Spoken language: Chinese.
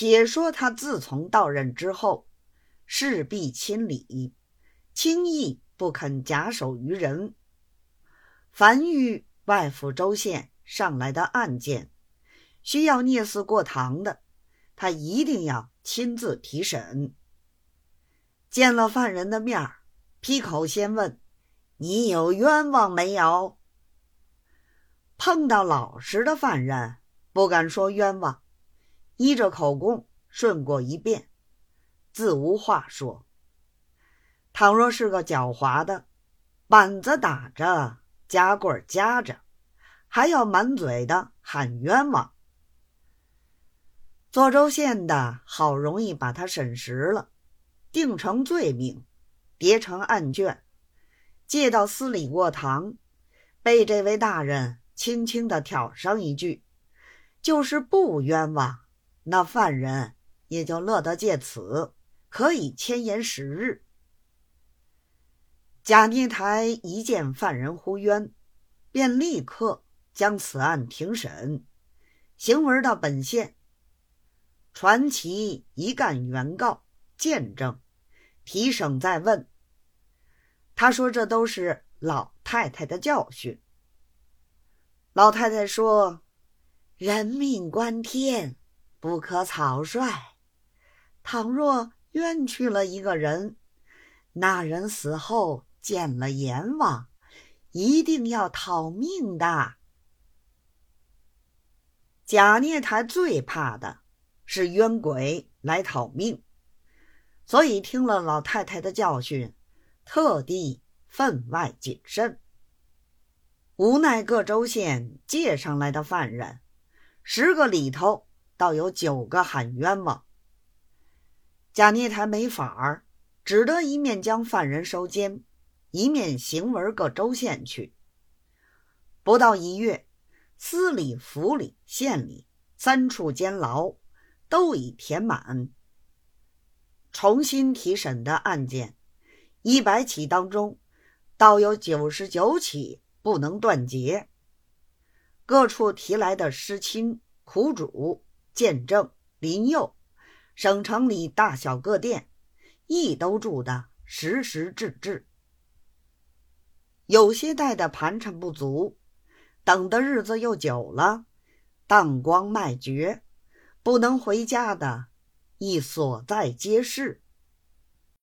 且说他自从到任之后，事必亲理，轻易不肯假手于人。凡遇外府州县上来的案件，需要聂司过堂的，他一定要亲自提审。见了犯人的面儿，劈口先问：“你有冤枉没有？”碰到老实的犯人，不敢说冤枉，依着口供顺过一遍，自无话说。倘若是个狡猾的，板子打着。夹棍夹着，还要满嘴的喊冤枉。左州县的好容易把他审实了，定成罪名，叠成案卷，借到司礼过堂，被这位大人轻轻的挑上一句，就是不冤枉，那犯人也就乐得借此可以迁延时日。贾聂台一见犯人呼冤，便立刻将此案庭审，行文到本县，传其一干原告见证，提审再问。他说：“这都是老太太的教训。”老太太说：“人命关天，不可草率。倘若冤屈了一个人，那人死后。”见了阎王，一定要讨命的。贾孽台最怕的是冤鬼来讨命，所以听了老太太的教训，特地分外谨慎。无奈各州县借上来的犯人，十个里头倒有九个喊冤枉。贾孽台没法儿，只得一面将犯人收监。一面行文各州县去，不到一月，司里、府里、县里三处监牢都已填满。重新提审的案件，一百起当中，倒有九十九起不能断结。各处提来的失亲、苦主、见证、林佑，省城里大小各店，亦都住得实实质质。有些带的盘缠不足，等的日子又久了，当光卖绝，不能回家的，亦所在皆是。